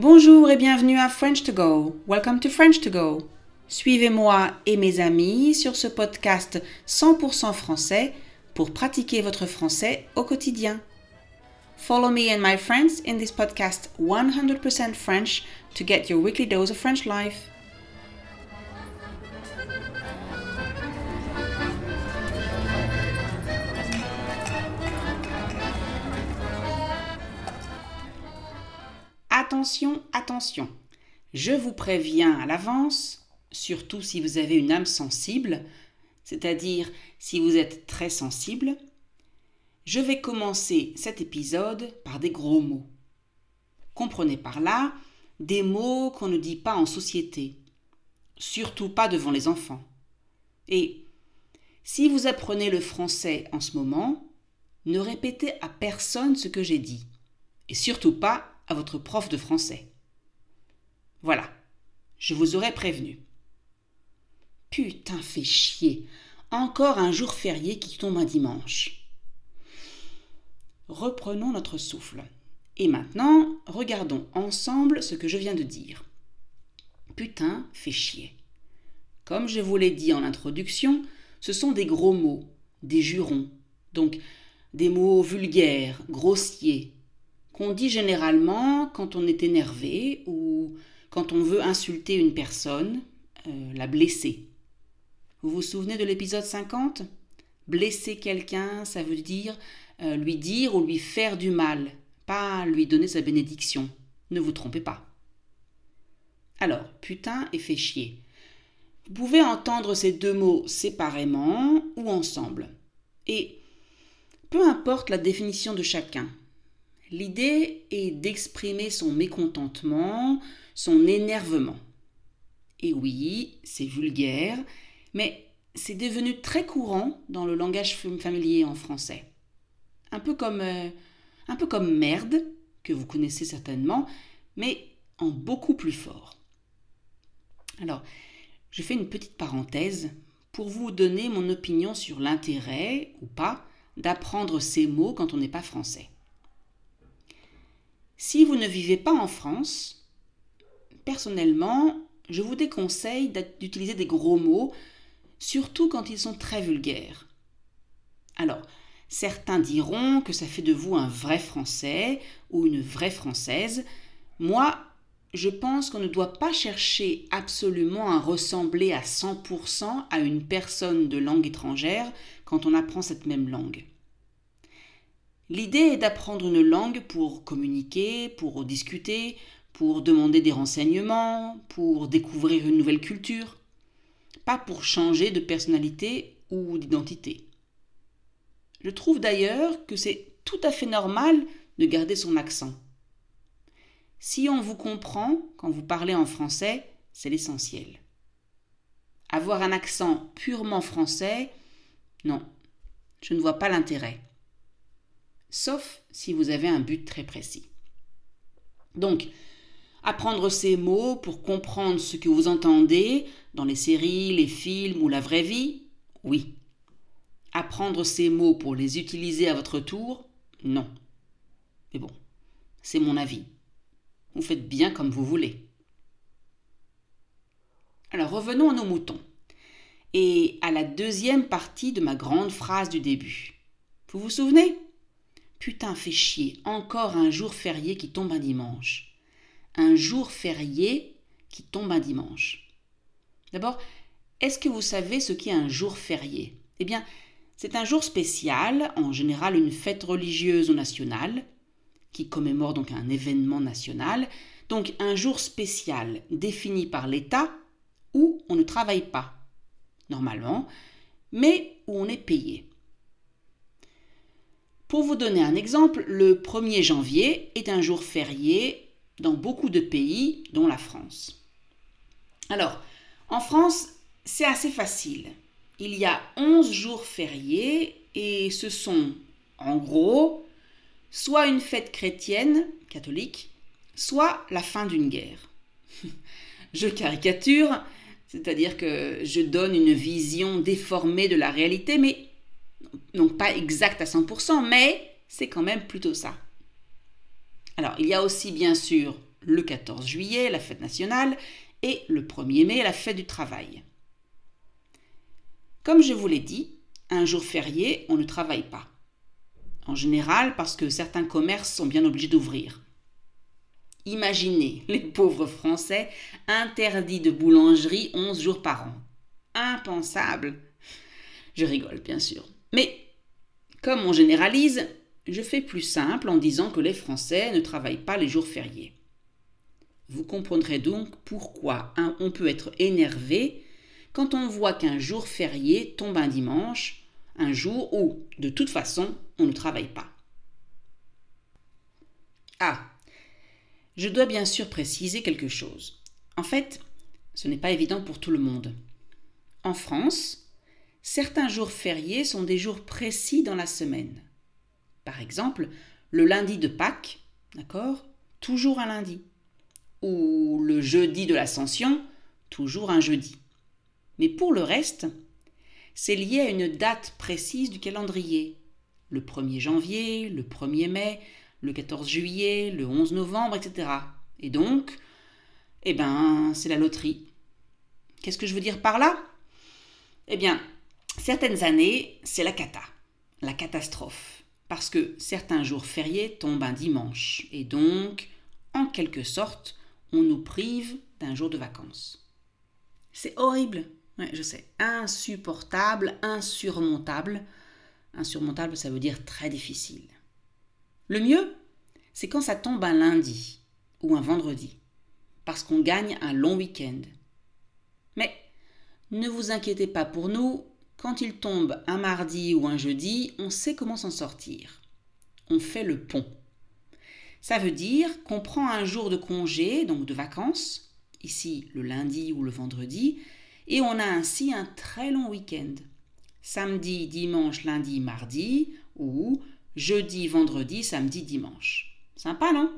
Bonjour et bienvenue à French to Go. Welcome to French to Go. Suivez-moi et mes amis sur ce podcast 100% français pour pratiquer votre français au quotidien. Follow me and my friends in this podcast 100% French to get your weekly dose of French life. Attention, attention. Je vous préviens à l'avance, surtout si vous avez une âme sensible, c'est-à-dire si vous êtes très sensible, je vais commencer cet épisode par des gros mots. Comprenez par là des mots qu'on ne dit pas en société, surtout pas devant les enfants. Et si vous apprenez le français en ce moment, ne répétez à personne ce que j'ai dit, et surtout pas à votre prof de français. Voilà, je vous aurais prévenu. Putain, fait chier. Encore un jour férié qui tombe un dimanche. Reprenons notre souffle. Et maintenant, regardons ensemble ce que je viens de dire. Putain, fait chier. Comme je vous l'ai dit en introduction, ce sont des gros mots, des jurons, donc des mots vulgaires, grossiers, qu'on dit généralement quand on est énervé ou quand on veut insulter une personne, euh, la blesser. Vous vous souvenez de l'épisode 50 Blesser quelqu'un, ça veut dire euh, lui dire ou lui faire du mal, pas lui donner sa bénédiction. Ne vous trompez pas. Alors, putain et fait chier. Vous pouvez entendre ces deux mots séparément ou ensemble. Et peu importe la définition de chacun, l'idée est d'exprimer son mécontentement, son énervement. Et oui, c'est vulgaire, mais c'est devenu très courant dans le langage familier en français. Un peu comme, euh, un peu comme merde, que vous connaissez certainement, mais en beaucoup plus fort. Alors, je fais une petite parenthèse pour vous donner mon opinion sur l'intérêt, ou pas, d'apprendre ces mots quand on n'est pas français. Si vous ne vivez pas en France, personnellement, je vous déconseille d'utiliser des gros mots, surtout quand ils sont très vulgaires. Alors, certains diront que ça fait de vous un vrai Français ou une vraie Française. Moi, je pense qu'on ne doit pas chercher absolument à ressembler à 100% à une personne de langue étrangère quand on apprend cette même langue. L'idée est d'apprendre une langue pour communiquer, pour discuter, pour demander des renseignements, pour découvrir une nouvelle culture, pas pour changer de personnalité ou d'identité. Je trouve d'ailleurs que c'est tout à fait normal de garder son accent. Si on vous comprend quand vous parlez en français, c'est l'essentiel. Avoir un accent purement français, non, je ne vois pas l'intérêt. Sauf si vous avez un but très précis. Donc, Apprendre ces mots pour comprendre ce que vous entendez dans les séries, les films ou la vraie vie Oui. Apprendre ces mots pour les utiliser à votre tour Non. Mais bon, c'est mon avis. Vous faites bien comme vous voulez. Alors revenons à nos moutons et à la deuxième partie de ma grande phrase du début. Vous vous souvenez? Putain, fait chier, encore un jour férié qui tombe un dimanche un jour férié qui tombe un dimanche. D'abord, est-ce que vous savez ce qu'est un jour férié? Eh bien, c'est un jour spécial, en général une fête religieuse ou nationale, qui commémore donc un événement national, donc un jour spécial défini par l'État où on ne travaille pas, normalement, mais où on est payé. Pour vous donner un exemple, le 1er janvier est un jour férié dans beaucoup de pays, dont la France. Alors, en France, c'est assez facile. Il y a 11 jours fériés et ce sont, en gros, soit une fête chrétienne, catholique, soit la fin d'une guerre. je caricature, c'est-à-dire que je donne une vision déformée de la réalité, mais non pas exacte à 100%, mais c'est quand même plutôt ça. Alors, il y a aussi bien sûr le 14 juillet, la fête nationale, et le 1er mai, la fête du travail. Comme je vous l'ai dit, un jour férié, on ne travaille pas. En général, parce que certains commerces sont bien obligés d'ouvrir. Imaginez les pauvres Français interdits de boulangerie 11 jours par an. Impensable. Je rigole, bien sûr. Mais, comme on généralise, je fais plus simple en disant que les Français ne travaillent pas les jours fériés. Vous comprendrez donc pourquoi on peut être énervé quand on voit qu'un jour férié tombe un dimanche, un jour où, de toute façon, on ne travaille pas. Ah, je dois bien sûr préciser quelque chose. En fait, ce n'est pas évident pour tout le monde. En France, certains jours fériés sont des jours précis dans la semaine. Par exemple, le lundi de Pâques, d'accord Toujours un lundi. Ou le jeudi de l'Ascension, toujours un jeudi. Mais pour le reste, c'est lié à une date précise du calendrier. Le 1er janvier, le 1er mai, le 14 juillet, le 11 novembre, etc. Et donc, eh ben, c'est la loterie. Qu'est-ce que je veux dire par là? Eh bien, certaines années, c'est la cata, la catastrophe parce que certains jours fériés tombent un dimanche, et donc, en quelque sorte, on nous prive d'un jour de vacances. C'est horrible, je sais, insupportable, insurmontable. Insurmontable, ça veut dire très difficile. Le mieux, c'est quand ça tombe un lundi ou un vendredi, parce qu'on gagne un long week-end. Mais ne vous inquiétez pas pour nous, quand il tombe un mardi ou un jeudi, on sait comment s'en sortir. On fait le pont. Ça veut dire qu'on prend un jour de congé, donc de vacances, ici le lundi ou le vendredi, et on a ainsi un très long week-end. Samedi, dimanche, lundi, mardi, ou jeudi, vendredi, samedi, dimanche. Sympa, non?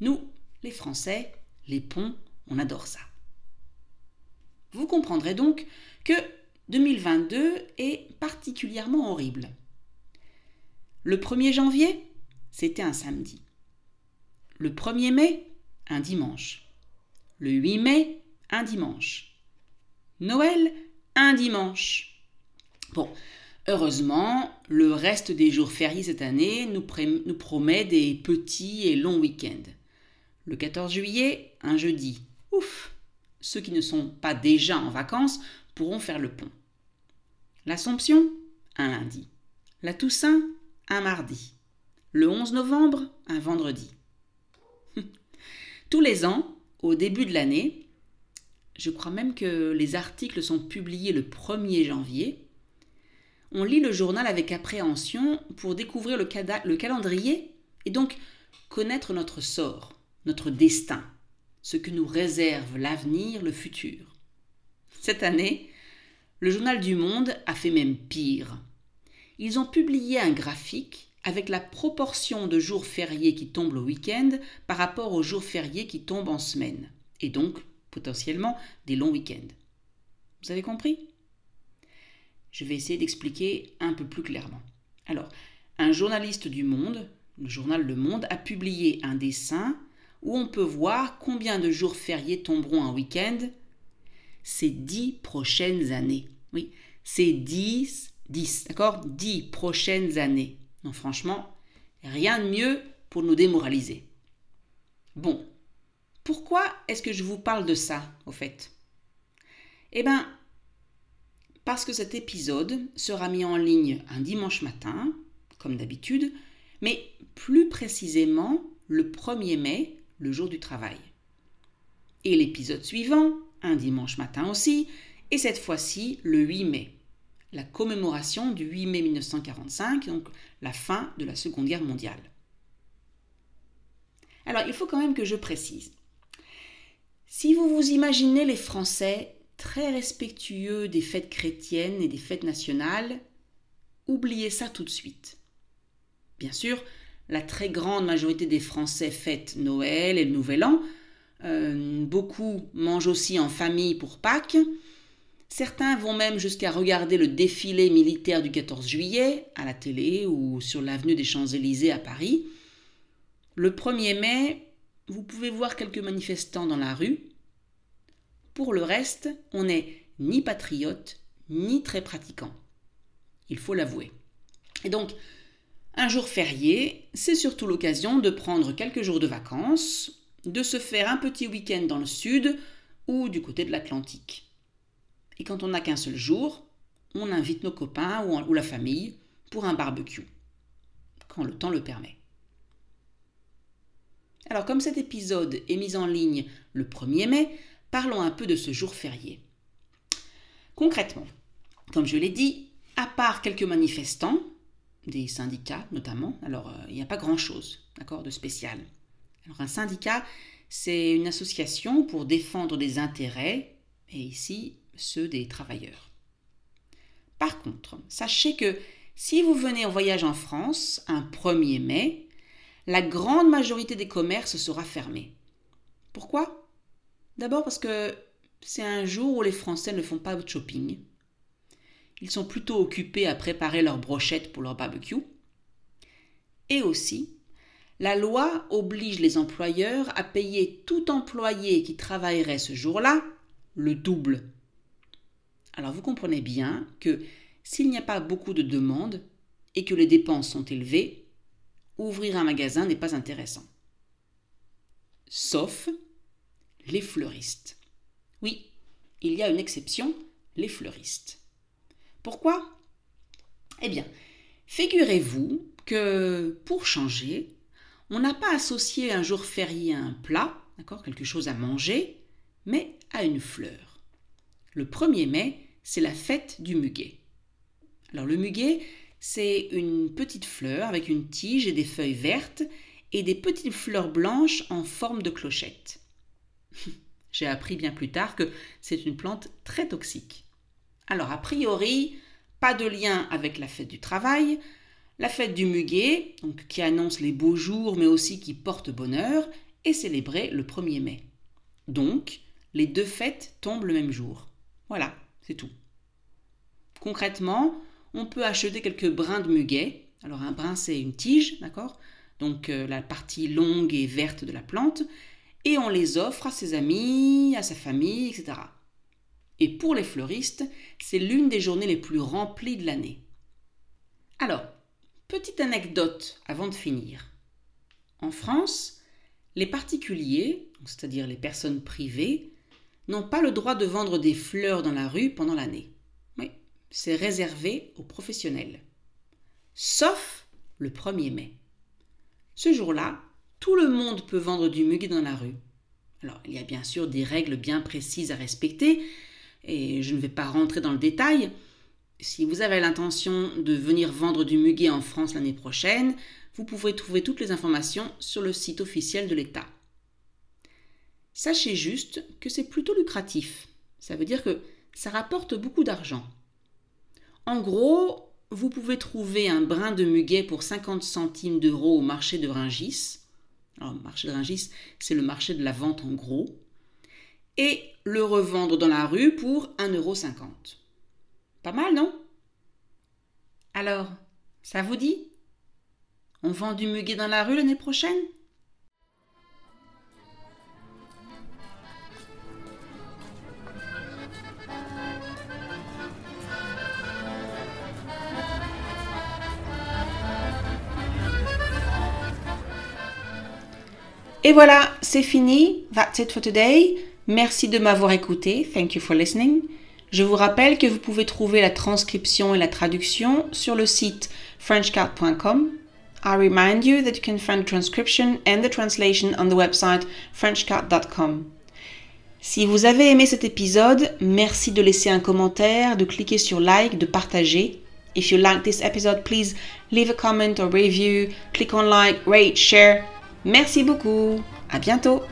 Nous, les Français, les ponts, on adore ça. Vous comprendrez donc que 2022 est particulièrement horrible. Le 1er janvier, c'était un samedi. Le 1er mai, un dimanche. Le 8 mai, un dimanche. Noël, un dimanche. Bon, heureusement, le reste des jours fériés cette année nous, promet des petits et longs week-ends. Le 14 juillet, un jeudi. Ouf Ceux qui ne sont pas déjà en vacances pourront faire le pont. L'Assomption, un lundi. La Toussaint, un mardi. Le 11 novembre, un vendredi. Tous les ans, au début de l'année, je crois même que les articles sont publiés le 1er janvier, on lit le journal avec appréhension pour découvrir le, le calendrier et donc connaître notre sort, notre destin, ce que nous réserve l'avenir, le futur. Cette année, le journal du Monde a fait même pire. Ils ont publié un graphique avec la proportion de jours fériés qui tombent le week-end par rapport aux jours fériés qui tombent en semaine, et donc potentiellement des longs week-ends. Vous avez compris? Je vais essayer d'expliquer un peu plus clairement. Alors, un journaliste du Monde, le journal Le Monde, a publié un dessin où on peut voir combien de jours fériés tomberont un week-end ces dix prochaines années. Oui, ces dix, dix, d'accord? Dix prochaines années. Non, franchement, rien de mieux pour nous démoraliser. Bon, pourquoi est-ce que je vous parle de ça, au fait? Eh bien, parce que cet épisode sera mis en ligne un dimanche matin, comme d'habitude, mais plus précisément le 1er mai, le jour du travail. Et l'épisode suivant un dimanche matin aussi, et cette fois-ci le 8 mai, la commémoration du 8 mai 1945, donc la fin de la Seconde Guerre mondiale. Alors il faut quand même que je précise. Si vous vous imaginez les Français très respectueux des fêtes chrétiennes et des fêtes nationales, oubliez ça tout de suite. Bien sûr, la très grande majorité des Français fêtent Noël et le Nouvel An, euh, beaucoup mangent aussi en famille pour Pâques. Certains vont même jusqu'à regarder le défilé militaire du 14 juillet à la télé ou sur l'avenue des Champs-Élysées à Paris. Le 1er mai, vous pouvez voir quelques manifestants dans la rue. Pour le reste, on n'est ni patriote, ni très pratiquant. Il faut l'avouer. Et donc, un jour férié, c'est surtout l'occasion de prendre quelques jours de vacances, de se faire un petit week-end dans le sud ou du côté de l'Atlantique. Et quand on n'a qu'un seul jour, on invite nos copains ou, la famille pour un barbecue, quand le temps le permet. Alors comme cet épisode est mis en ligne le 1er mai, parlons un peu de ce jour férié. Concrètement, comme je l'ai dit, à part quelques manifestants, des syndicats notamment, alors euh, il n'y a pas grand-chose, de spécial. Un syndicat, c'est une association pour défendre des intérêts, et ici ceux des travailleurs. Par contre, sachez que si vous venez en voyage en France un 1er mai, la grande majorité des commerces sera fermée. Pourquoi? D'abord parce que c'est un jour où les Français ne font pas de shopping. Ils sont plutôt occupés à préparer leurs brochettes pour leur barbecue. Et aussi, la loi oblige les employeurs à payer tout employé qui travaillerait ce jour-là le double. Alors vous comprenez bien que s'il n'y a pas beaucoup de demandes et que les dépenses sont élevées, ouvrir un magasin n'est pas intéressant. Sauf les fleuristes. Oui, il y a une exception, les fleuristes. Pourquoi? Eh bien, figurez-vous que pour changer, on n'a pas associé un jour férié à un plat, d'accord, quelque chose à manger, mais à une fleur. Le 1er mai, c'est la fête du muguet. Alors le muguet, c'est une petite fleur avec une tige et des feuilles vertes et des petites fleurs blanches en forme de clochette. J'ai appris bien plus tard que c'est une plante très toxique. Alors a priori, pas de lien avec la fête du travail, la fête du muguet, qui annonce les beaux jours mais aussi qui porte bonheur, est célébrée le 1er mai. Donc, les deux fêtes tombent le même jour. Voilà, c'est tout. Concrètement, on peut acheter quelques brins de muguet. Alors un brin c'est une tige, d'accord? Donc euh, la partie longue et verte de la plante. Et on les offre à ses amis, à sa famille, etc. Et pour les fleuristes, c'est l'une des journées les plus remplies de l'année. Alors, petite anecdote avant de finir. En France, les particuliers, c'est-à-dire les personnes privées, n'ont pas le droit de vendre des fleurs dans la rue pendant l'année c'est réservé aux professionnels. Sauf le 1er mai. Ce jour-là, tout le monde peut vendre du muguet dans la rue. Alors, il y a bien sûr des règles bien précises à respecter, et je ne vais pas rentrer dans le détail. Si vous avez l'intention de venir vendre du muguet en France l'année prochaine, vous pouvez trouver toutes les informations sur le site officiel de l'État. Sachez juste que c'est plutôt lucratif. Ça veut dire que ça rapporte beaucoup d'argent. En gros, vous pouvez trouver un brin de muguet pour 50 centimes d'euros au marché de Ringis. Alors, le marché de Ringis, c'est le marché de la vente en gros. Et le revendre dans la rue pour 1,50 euro. Pas mal, non? Alors, ça vous dit? On vend du muguet dans la rue l'année prochaine? Et voilà, c'est fini. That's it for today. Merci de m'avoir écouté. Thank you for listening. Je vous rappelle que vous pouvez trouver la transcription et la traduction sur le site frenchcard.com. I remind you that you can find the transcription and the translation on the website frenchcard.com. Si vous avez aimé cet épisode, merci de laisser un commentaire, de cliquer sur like, de partager. If you like this episode, please leave a comment or review, click on like, rate, share. Merci beaucoup. À bientôt.